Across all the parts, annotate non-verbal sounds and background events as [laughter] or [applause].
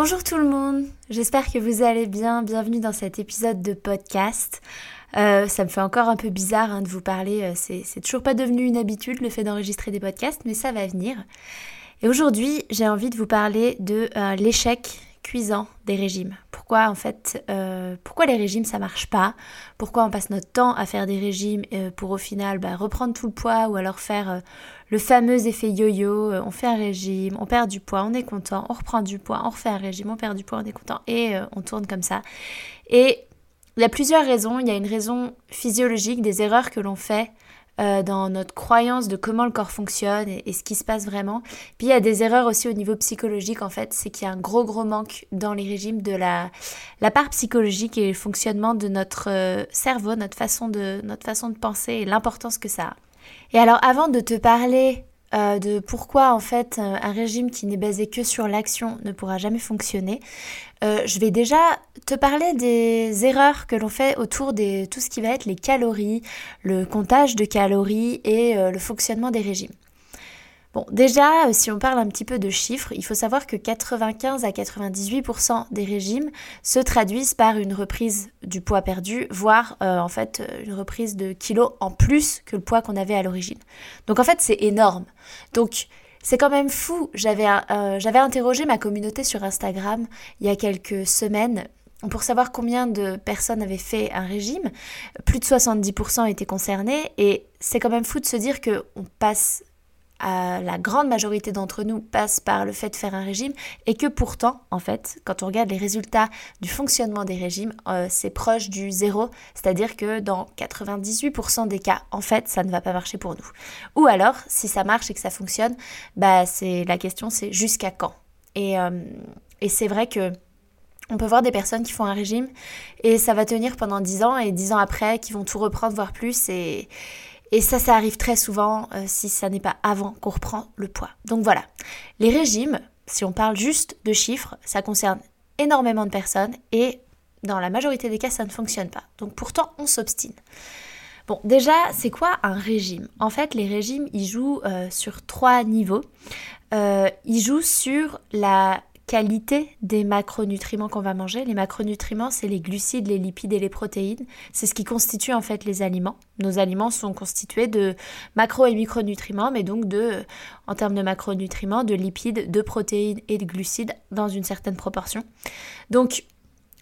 Bonjour tout le monde, j'espère que vous allez bien, bienvenue dans cet épisode de podcast. Euh, ça me fait encore un peu bizarre hein, de vous parler, euh, c'est toujours pas devenu une habitude le fait d'enregistrer des podcasts, mais ça va venir. Et aujourd'hui j'ai envie de vous parler de euh, l'échec cuisant des régimes. Pourquoi en fait, pourquoi les régimes ça marche pas? Pourquoi on passe notre temps à faire des régimes pour au final bah, reprendre tout le poids ou alors faire le fameux effet yo-yo, euh, on fait un régime, on perd du poids, on est content, on reprend du poids, on refait un régime, on perd du poids, on est content, et euh, on tourne comme ça. Et il y a plusieurs raisons. Il y a une raison physiologique des erreurs que l'on fait euh, dans notre croyance de comment le corps fonctionne et, ce qui se passe vraiment. Puis il y a des erreurs aussi au niveau psychologique en fait, c'est qu'il y a un gros gros manque dans les régimes de la, la part psychologique et le fonctionnement de notre cerveau, notre façon de, notre façon de penser et l'importance que ça a. Et alors avant de te parler euh, de pourquoi en fait euh, un régime qui n'est basé que sur l'action ne pourra jamais fonctionner, euh, je vais déjà te parler des erreurs que l'on fait autour de tout ce qui va être les calories, le comptage de calories et le fonctionnement des régimes. Bon, déjà, euh, si on parle un petit peu de chiffres, il faut savoir que 95 à 98% des régimes se traduisent par une reprise du poids perdu, voire euh, en fait euh, une reprise de kilos en plus que le poids qu'on avait à l'origine. Donc en fait, c'est énorme. Donc c'est quand même fou. J'avais interrogé ma communauté sur Instagram il y a quelques semaines pour savoir combien de personnes avaient fait un régime. Plus de 70% étaient concernés et c'est quand même fou de se dire que on la grande majorité d'entre nous passe par le fait de faire un régime et que pourtant, en fait, quand on regarde les résultats du fonctionnement des régimes, euh, c'est proche du zéro, c'est-à-dire que dans 98% des cas, en fait, ça ne va pas marcher pour nous. Ou alors, si ça marche et que ça fonctionne, bah c'est la question, c'est jusqu'à quand? Et, euh, c'est vrai que on peut voir des personnes qui font un régime et ça va tenir pendant 10 ans et 10 ans après qui vont tout reprendre, voire plus. Et, et ça, ça arrive très souvent euh, si ça n'est pas avant qu'on reprend le poids. Donc voilà, les régimes, si on parle juste de chiffres, ça concerne énormément de personnes et dans la majorité des cas, ça ne fonctionne pas. Donc pourtant, on s'obstine. Bon, déjà, c'est quoi un régime? En fait, les régimes, ils jouent euh, sur trois niveaux. Euh, ils jouent sur la qualité des macronutriments qu'on va manger. Les macronutriments, c'est les glucides, les lipides et les protéines. C'est ce qui constitue en fait les aliments. Nos aliments sont constitués de macro et micronutriments, mais donc de, en termes de macronutriments, de lipides, de protéines et de glucides dans une certaine proportion. Donc,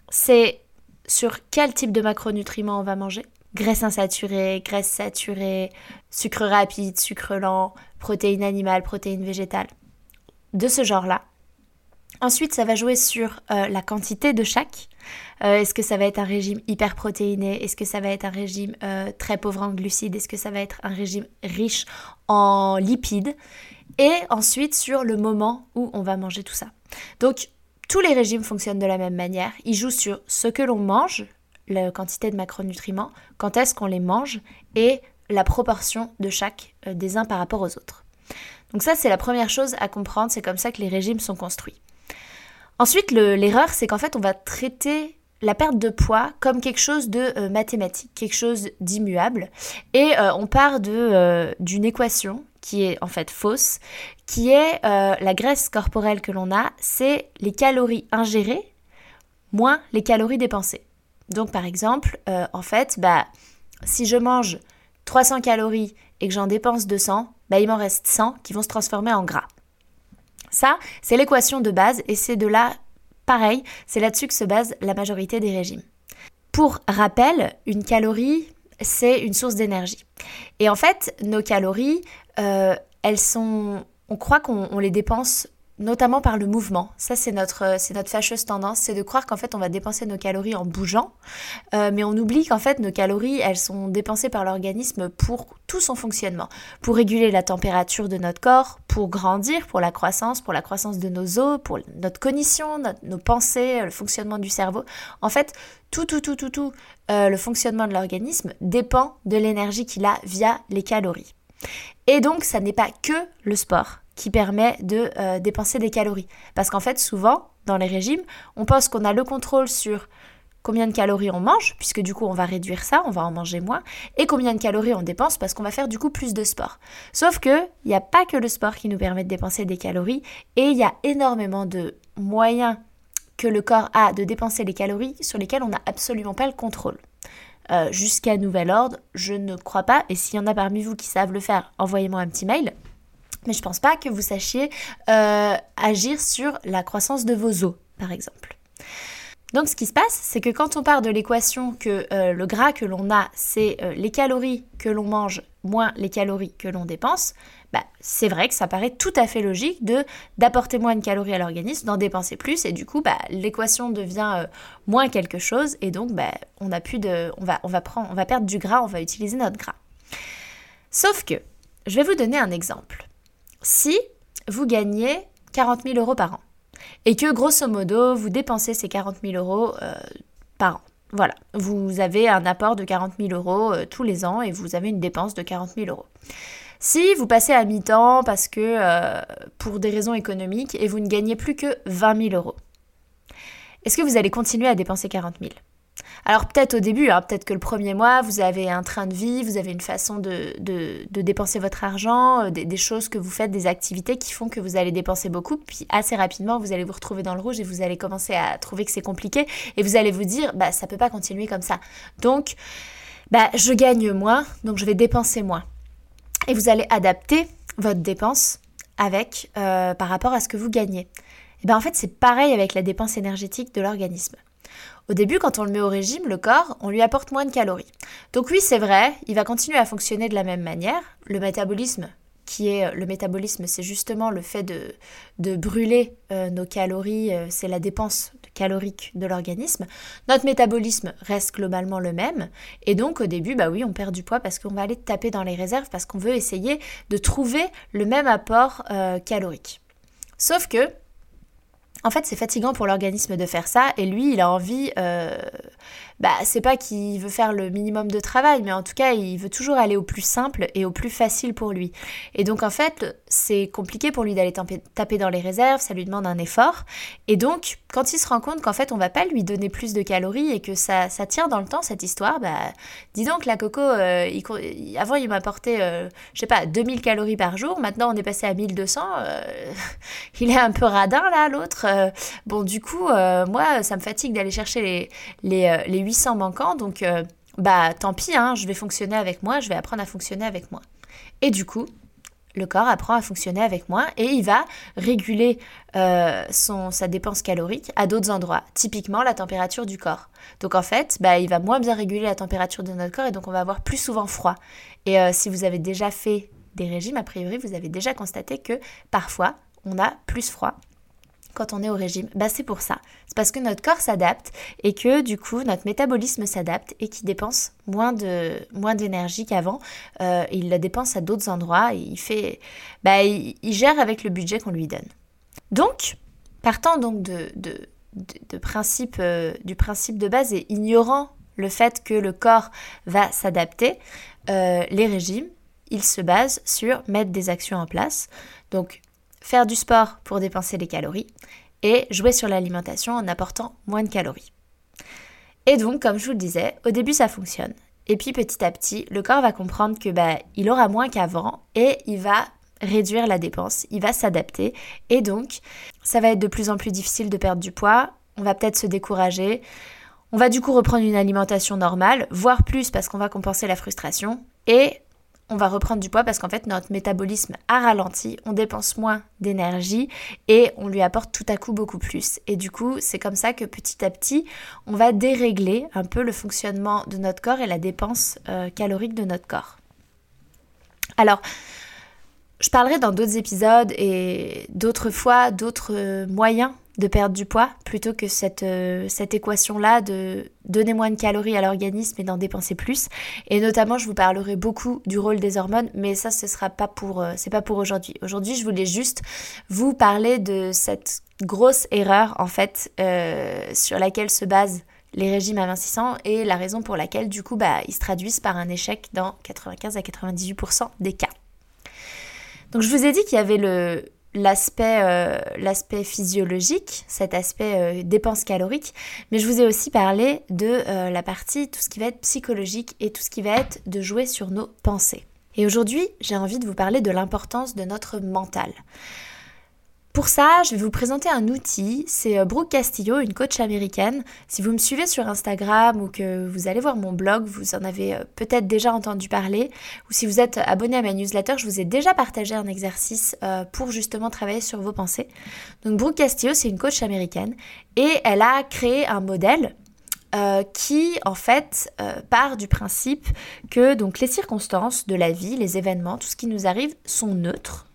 c'est sur quel type de macronutriments on va manger? Graisse insaturée, graisse saturée, sucre rapide, sucre lent, protéines animales, protéines végétales. De ce genre-là, Ensuite, ça va jouer sur euh, la quantité de chaque. Euh, est-ce que ça va être un régime hyper protéiné Est-ce que ça va être un régime euh, très pauvre en glucides? Est-ce que ça va être un régime riche en lipides? Et ensuite, sur le moment où on va manger tout ça. Donc, tous les régimes fonctionnent de la même manière. Ils jouent sur ce que l'on mange, la quantité de macronutriments, quand est-ce qu'on les mange et la proportion de chaque des uns par rapport aux autres. Donc ça, c'est la première chose à comprendre, c'est comme ça que les régimes sont construits. Ensuite, l'erreur, c'est qu'en fait, on va traiter la perte de poids comme quelque chose de euh, mathématique, quelque chose d'immuable. Et euh, on part euh, d'une équation qui est en fait fausse, qui est la graisse corporelle que l'on a, c'est les calories ingérées moins les calories dépensées. Donc par exemple, en fait, bah, si je mange 300 calories et que j'en dépense 200, bah, il m'en reste 100 qui vont se transformer en gras. Ça, c'est l'équation de base et c'est de là pareil, c'est là-dessus que se base la majorité des régimes. Pour rappel, une calorie, c'est une source d'énergie. Et en fait, nos calories, euh, elles sont... On croit qu'on les dépense notamment par le mouvement. Ça, c'est notre, euh, c'est notre fâcheuse tendance, c'est de croire qu'en fait, on va dépenser nos calories en bougeant, euh, mais on oublie qu'en fait, nos calories, elles sont dépensées par l'organisme pour tout son fonctionnement, pour réguler la température de notre corps, pour grandir, pour la croissance, pour la croissance de nos os, pour notre cognition, nos pensées, le fonctionnement du cerveau. En fait, tout, tout, tout, tout, tout, euh, le fonctionnement de l'organisme dépend de l'énergie qu'il a via les calories. Et donc, ça n'est pas que le sport qui permet de euh, dépenser des calories. Parce qu'en fait, souvent, dans les régimes, on pense qu'on a le contrôle sur combien de calories on mange, puisque du coup on va réduire ça, on va en manger moins, et combien de calories on dépense parce qu'on va faire du coup plus de sport. Sauf que il n'y a pas que le sport qui nous permet de dépenser des calories, et il y a énormément de moyens que le corps a de dépenser les calories sur lesquels on n'a absolument pas le contrôle. Euh, jusqu'à nouvel ordre, je ne crois pas, et s'il y en a parmi vous qui savent le faire, envoyez-moi un petit mail mais je pense pas que vous sachiez euh, agir sur la croissance de vos os, par exemple. Donc ce qui se passe, c'est que quand on part de l'équation que euh, le gras que l'on a, c'est euh, les calories que l'on mange moins les calories que l'on dépense, bah, c'est vrai que ça paraît tout à fait logique de d'apporter moins de calories à l'organisme, d'en dépenser plus, et du coup bah, l'équation devient moins quelque chose, et donc bah, on a plus de, on va perdre du gras, on va utiliser notre gras. Sauf que, je vais vous donner un exemple si vous gagnez 40 000 euros par an et que grosso modo vous dépensez ces 40 000 euros euh, par an. Voilà, vous avez un apport de 40 000 euros euh, tous les ans et vous avez une dépense de 40 000 euros. Si vous passez à mi-temps parce que euh, pour des raisons économiques et vous ne gagnez plus que 20 000 euros, est-ce que vous allez continuer à dépenser 40 000 alors peut-être au début, hein, peut-être que le premier mois, vous avez un train de vie, vous avez une façon de, dépenser votre argent, euh, des, choses que vous faites, des activités qui font que vous allez dépenser beaucoup, puis assez rapidement, vous allez vous retrouver dans le rouge et vous allez commencer à trouver que c'est compliqué et vous allez vous dire, bah ça peut pas continuer comme ça. Donc, bah je gagne moins, donc je vais dépenser moins. Et vous allez adapter votre dépense avec euh, par rapport à ce que vous gagnez. Et ben en fait, c'est pareil avec la dépense énergétique de l'organisme. Au début, quand on le met au régime, le corps, on lui apporte moins de calories. Donc oui, c'est vrai, il va continuer à fonctionner de la même manière. Le métabolisme, qui est le métabolisme, c'est justement le fait de, de brûler euh, nos calories, euh, c'est la dépense calorique de l'organisme. Notre métabolisme reste globalement le même. Et donc au début, bah oui, on perd du poids parce qu'on va aller taper dans les réserves, parce qu'on veut essayer de trouver le même apport euh, calorique. Sauf que en fait, c'est fatigant pour l'organisme de faire ça et lui, il a envie euh, bah, c'est pas qu'il veut faire le minimum de travail, mais en tout cas, il veut toujours aller au plus simple et au plus facile pour lui. Et donc, en fait, c'est compliqué pour lui d'aller taper dans les réserves, ça lui demande un effort. Et donc, quand il se rend compte qu'en fait, on va pas lui donner plus de calories et que ça, ça tient dans le temps, cette histoire, bah, dis donc, la coco, euh, avant, il m'apportait, euh, je sais pas, 2000 calories par jour, maintenant, on est passé à 1200. Euh, [laughs] il est un peu radin, là, l'autre. bon, du coup, moi, ça me fatigue d'aller chercher les, les, les 800 manquants, donc euh, bah tant pis, hein, je vais fonctionner avec moi, je vais apprendre à fonctionner avec moi. Et du coup, le corps apprend à fonctionner avec moi et il va réguler euh, sa dépense calorique à d'autres endroits, typiquement la température du corps. Donc en fait, bah, il va moins bien réguler la température de notre corps et donc on va avoir plus souvent froid. Et euh, si vous avez déjà fait des régimes, a priori, vous avez déjà constaté que parfois, on a plus froid quand on est au régime bah, C'est pour ça. C'est parce que notre corps s'adapte et que du coup notre métabolisme s'adapte et qu'il dépense moins de moins d'énergie qu'avant. Euh, il la dépense à d'autres endroits et il fait, bah, il, gère avec le budget qu'on lui donne. Donc, partant donc de, de, principe, euh, du principe de base et ignorant le fait que le corps va s'adapter, euh, les régimes, ils se basent sur mettre des actions en place. Donc faire du sport pour dépenser les calories et jouer sur l'alimentation en apportant moins de calories. Et donc, comme je vous le disais, au début ça fonctionne. Et puis petit à petit, le corps va comprendre que bah, il aura moins qu'avant et il va réduire la dépense, il va s'adapter et donc ça va être de plus en plus difficile de perdre du poids, on va peut-être se décourager, on va du coup reprendre une alimentation normale, voire plus parce qu'on va compenser la frustration et on va reprendre du poids parce qu'en fait notre métabolisme a ralenti, on dépense moins d'énergie et on lui apporte tout à coup beaucoup plus. Et du coup, c'est comme ça que petit à petit, on va dérégler un peu le fonctionnement de notre corps et la dépense euh, calorique de notre corps. Alors, je parlerai dans d'autres épisodes et d'autres fois d'autres euh, moyens de perdre du poids plutôt que cette, euh, cette équation-là de donner moins de calories à l'organisme et d'en dépenser plus. Et notamment, je vous parlerai beaucoup du rôle des hormones, mais ça, ce sera pas pour, euh, aujourd'hui. Aujourd'hui, je voulais juste vous parler de cette grosse erreur, en fait, sur laquelle se basent les régimes amincissants et la raison pour laquelle, du coup, bah, ils se traduisent par un échec dans 95 à 98% des cas. Donc, je vous ai dit qu'il y avait euh, l'aspect physiologique, cet aspect euh, dépense calorique, mais je vous ai aussi parlé de euh, la partie tout ce qui va être psychologique et tout ce qui va être de jouer sur nos pensées. Et aujourd'hui, j'ai envie de vous parler de l'importance de notre mental. Pour ça, je vais vous présenter un outil. C'est euh, Brooke Castillo, une coach américaine. Si vous me suivez sur Instagram ou que vous allez voir mon blog, vous en avez euh, peut-être déjà entendu parler. Ou si vous êtes abonné à ma newsletter, je vous ai déjà partagé un exercice euh, pour justement travailler sur vos pensées. Donc Brooke Castillo, c'est une coach américaine et elle a créé un modèle qui en fait part du principe que donc les circonstances de la vie, les événements, tout ce qui nous arrive sont neutres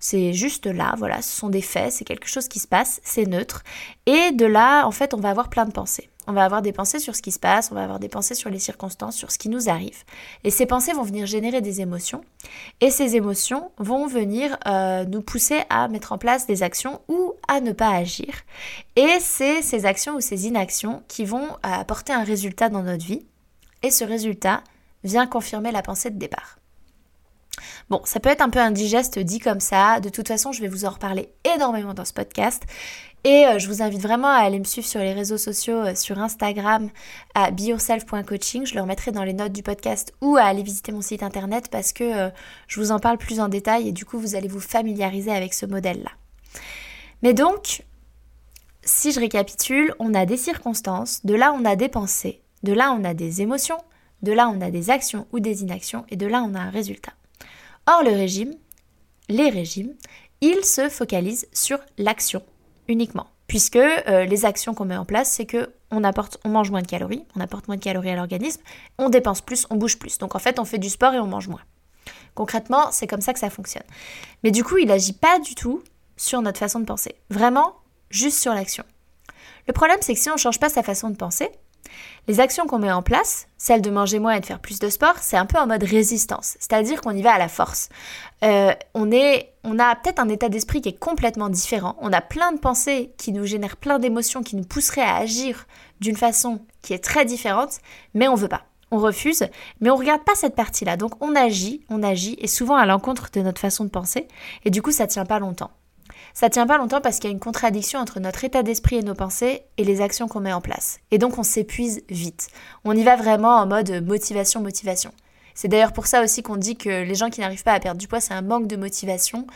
c'est juste là, voilà, ce sont des faits, c'est quelque chose qui se passe, c'est neutre. Et de là, en fait, on va avoir plein de pensées. On va avoir des pensées sur ce qui se passe, on va avoir des pensées sur les circonstances, sur ce qui nous arrive. Et ces pensées vont venir générer des émotions. Et ces émotions vont venir euh, nous pousser à mettre en place des actions ou à ne pas agir. Et c'est ces actions ou ces inactions qui vont euh, apporter un résultat dans notre vie. Et ce résultat vient confirmer la pensée de départ. Bon, ça peut être un peu indigeste dit comme ça. De toute façon, je vais vous en reparler énormément dans ce podcast. Et euh, je vous invite vraiment à aller me suivre sur les réseaux sociaux, euh, sur Instagram, à beyourself.coaching. Je le remettrai dans les notes du podcast ou à aller visiter mon site internet parce que euh, je vous en parle plus en détail et du coup, vous allez vous familiariser avec ce modèle-là. Mais donc, si je récapitule, on a des circonstances, de là on a des pensées, de là on a des émotions, de là on a des actions ou des inactions et de là on a un résultat. Or, le régime, les régimes, ils se focalisent sur l'action uniquement. Puisque euh, les actions qu'on met en place, c'est que on, apporte, on mange moins de calories, on apporte moins de calories à l'organisme, on dépense plus, on bouge plus. Donc en fait, on fait du sport et on mange moins. Concrètement, c'est comme ça que ça fonctionne. Mais du coup, il n'agit pas du tout sur notre façon de penser. Vraiment, juste sur l'action. Le problème, c'est que si on ne change pas sa façon de penser, les actions qu'on met en place, celle de manger moins et de faire plus de sport, c'est un peu en mode résistance, c'est-à-dire qu'on y va à la force. Euh, on, est, on a peut-être un état d'esprit qui est complètement différent, on a plein de pensées qui nous génèrent plein d'émotions, qui nous pousseraient à agir d'une façon qui est très différente, mais on veut pas. On refuse, mais on regarde pas cette partie-là. Donc on agit, on agit, et souvent à l'encontre de notre façon de penser, et du coup ça tient pas longtemps. Ça tient pas longtemps parce qu'il y a une contradiction entre notre état d'esprit et nos pensées et les actions qu'on met en place. Et donc on s'épuise vite. On y va vraiment en mode motivation, motivation. C'est d'ailleurs pour ça aussi qu'on dit que les gens qui n'arrivent pas à perdre du poids, c'est un manque de motivation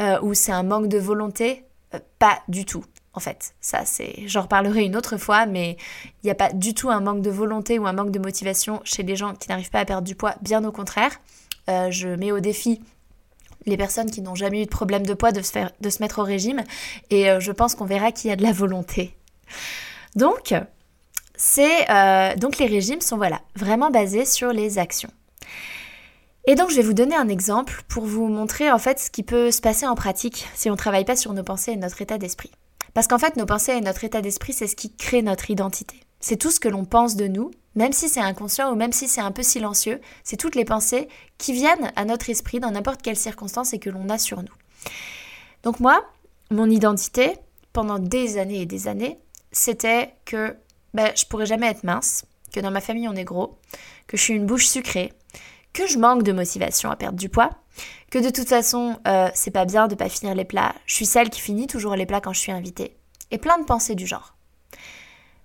euh, ou c'est un manque de volonté. Euh, pas du tout. En fait, ça c'est, j'en reparlerai une autre fois, mais il n'y a pas du tout un manque de volonté ou un manque de motivation chez les gens qui n'arrivent pas à perdre du poids, bien au contraire. Euh, je mets au défi les personnes qui n'ont jamais eu de problème de poids de se, faire, de se mettre au régime. Et euh, je pense qu'on verra qu'il y a de la volonté. Donc, euh, donc les régimes sont voilà, vraiment basés sur les actions. Et donc je vais vous donner un exemple pour vous montrer en fait ce qui peut se passer en pratique si on ne travaille pas sur nos pensées et notre état d'esprit. Parce qu'en fait nos pensées et notre état d'esprit c'est ce qui crée notre identité. C'est tout ce que l'on pense de nous même si c'est inconscient ou même si c'est un peu silencieux, c'est toutes les pensées qui viennent à notre esprit dans n'importe quelle circonstance et que l'on a sur nous. Donc moi, mon identité, pendant des années et des années, c'était que ben, je pourrais jamais être mince, que dans ma famille on est gros, que je suis une bouche sucrée, que je manque de motivation à perdre du poids, que de toute façon euh, c'est pas bien de pas finir les plats, je suis celle qui finit toujours les plats quand je suis invitée, et plein de pensées du genre.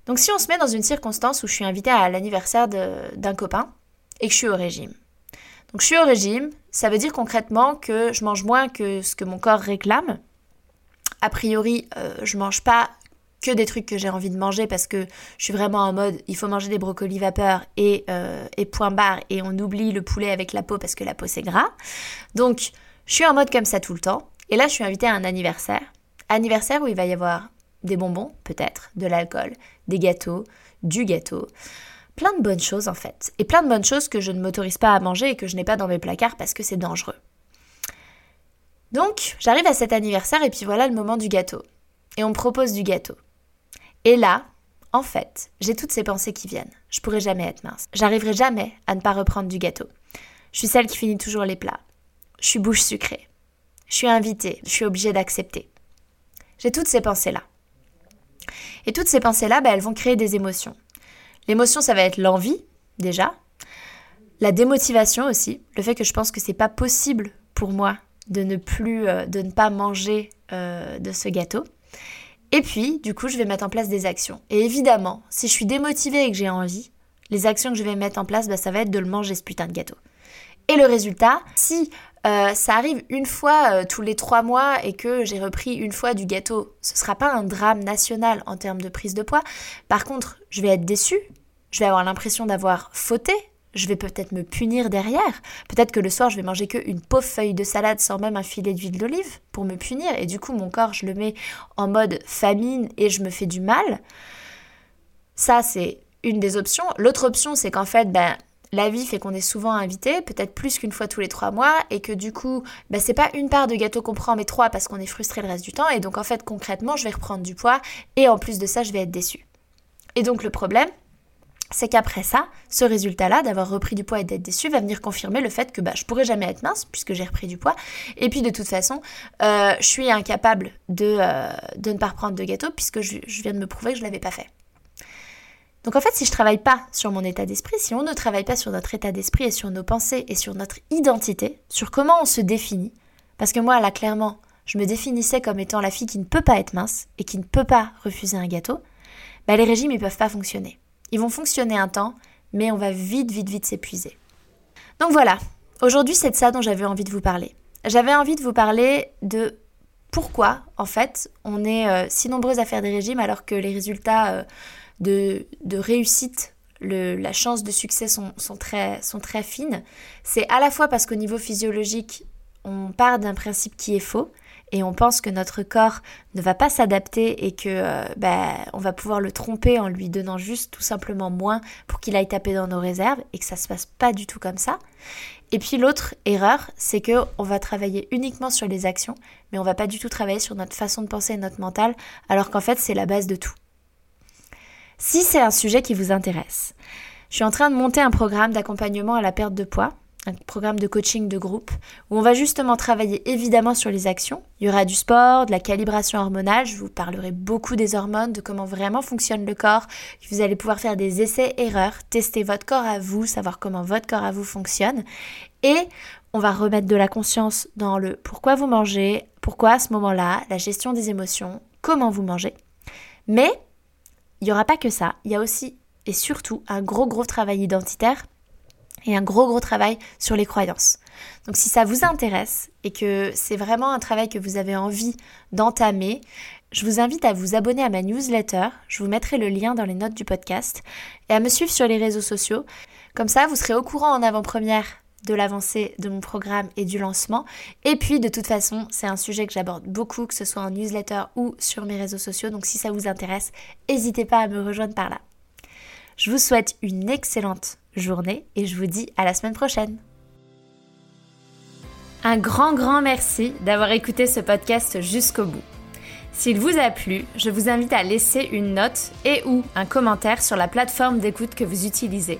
Donc si on se met dans une circonstance où je suis invitée à l'anniversaire d'un copain et que je suis au régime. Donc je suis au régime, ça veut dire concrètement que je mange moins que ce que mon corps réclame. A priori, euh, je mange pas que des trucs que j'ai envie de manger parce que je suis vraiment en mode il faut manger des brocolis vapeur et, euh, et point barre et on oublie le poulet avec la peau parce que la peau c'est gras. Donc je suis en mode comme ça tout le temps. Et là je suis invitée à un anniversaire. Anniversaire où il va y avoir des bonbons, peut-être, de l'alcool, des gâteaux, du gâteau. Plein de bonnes choses en fait. Et plein de bonnes choses que je ne m'autorise pas à manger et que je n'ai pas dans mes placards parce que c'est dangereux. Donc, j'arrive à cet anniversaire et puis voilà le moment du gâteau. Et on me propose du gâteau. Et là, en fait, j'ai toutes ces pensées qui viennent. Je pourrais jamais être mince. J'arriverai jamais à ne pas reprendre du gâteau. Je suis celle qui finit toujours les plats. Je suis bouche sucrée. Je suis invitée. Je suis obligée d'accepter. J'ai toutes ces pensées-là. Et toutes ces pensées-là, bah, elles vont créer des émotions. L'émotion, ça va être l'envie, déjà. La démotivation aussi. Le fait que je pense que c'est pas possible pour moi de ne plus, euh, de ne pas manger euh, de ce gâteau. Et puis, du coup, je vais mettre en place des actions. Et évidemment, si je suis démotivée et que j'ai envie, les actions que je vais mettre en place, bah, ça va être de le manger ce putain de gâteau. Et le résultat, si euh, ça arrive une fois tous les trois mois et que j'ai repris une fois du gâteau, ce sera pas un drame national en termes de prise de poids. Par contre, je vais être déçue, je vais avoir l'impression d'avoir fauté je vais peut-être me punir derrière. Peut-être que le soir, je vais manger qu'une pauvre feuille de salade sans même un filet d'huile d'olive pour me punir. Et du coup, mon corps, je le mets en mode famine et je me fais du mal. Ça, c'est une des options. L'autre option, c'est qu'en fait, ben, la vie fait qu'on est souvent invité, peut-être plus qu'une fois tous les trois mois, et que du coup, ben, c'est pas une part de gâteau qu'on prend, mais trois parce qu'on est frustré le reste du temps. Et donc, en fait, concrètement, je vais reprendre du poids, et en plus de ça, je vais être déçue. Et donc, le problème, c'est qu'après ça, ce résultat-là, d'avoir repris du poids et d'être déçu, va venir confirmer le fait que bah, je pourrais jamais être mince puisque j'ai repris du poids. Et puis de toute façon, euh, je suis incapable de, euh, de, ne pas reprendre de gâteau puisque je, viens de me prouver que je ne l'avais pas fait. Donc en fait, si je travaille pas sur mon état d'esprit, si on ne travaille pas sur notre état d'esprit et sur nos pensées et sur notre identité, sur comment on se définit, parce que moi là clairement, je me définissais comme étant la fille qui ne peut pas être mince et qui ne peut pas refuser un gâteau, bah, les régimes ils peuvent pas fonctionner. Ils vont fonctionner un temps, mais on va vite, vite, vite s'épuiser. Donc voilà, aujourd'hui c'est de ça dont j'avais envie de vous parler. J'avais envie de vous parler de pourquoi, en fait, on est euh, si nombreuses à faire des régimes alors que les résultats euh, de, réussite, la chance de succès sont, très, fines. C'est à la fois parce qu'au niveau physiologique, on part d'un principe qui est faux, et on pense que notre corps ne va pas s'adapter et que bah, on va pouvoir le tromper en lui donnant juste tout simplement moins pour qu'il aille taper dans nos réserves et que ça se passe pas du tout comme ça. Et puis l'autre erreur, c'est que on va travailler uniquement sur les actions, mais on va pas du tout travailler sur notre façon de penser et notre mental, alors qu'en fait c'est la base de tout. Si c'est un sujet qui vous intéresse, je suis en train de monter un programme d'accompagnement à la perte de poids un programme de coaching de groupe où on va justement travailler évidemment sur les actions. Il y aura du sport, de la calibration hormonale, je vous parlerai beaucoup des hormones, de comment vraiment fonctionne le corps. Vous allez pouvoir faire des essais-erreurs, tester votre corps à vous, savoir comment votre corps à vous fonctionne. Et on va remettre de la conscience dans le pourquoi vous mangez, pourquoi à ce moment-là, la gestion des émotions, comment vous mangez. Mais il n'y aura pas que ça, il y a aussi et surtout un gros gros travail identitaire et un gros gros travail sur les croyances. Donc si ça vous intéresse et que c'est vraiment un travail que vous avez envie d'entamer, je vous invite à vous abonner à ma newsletter, je vous mettrai le lien dans les notes du podcast, et à me suivre sur les réseaux sociaux. Comme ça, vous serez au courant en avant-première de l'avancée de mon programme et du lancement. Et puis, de toute façon, c'est un sujet que j'aborde beaucoup, que ce soit en newsletter ou sur mes réseaux sociaux. Donc, si ça vous intéresse, n'hésitez pas à me rejoindre par là. Je vous souhaite une excellente journée et je vous dis à la semaine prochaine. Un grand grand merci d'avoir écouté ce podcast jusqu'au bout. S'il vous a plu, je vous invite à laisser une note et ou un commentaire sur la plateforme d'écoute que vous utilisez.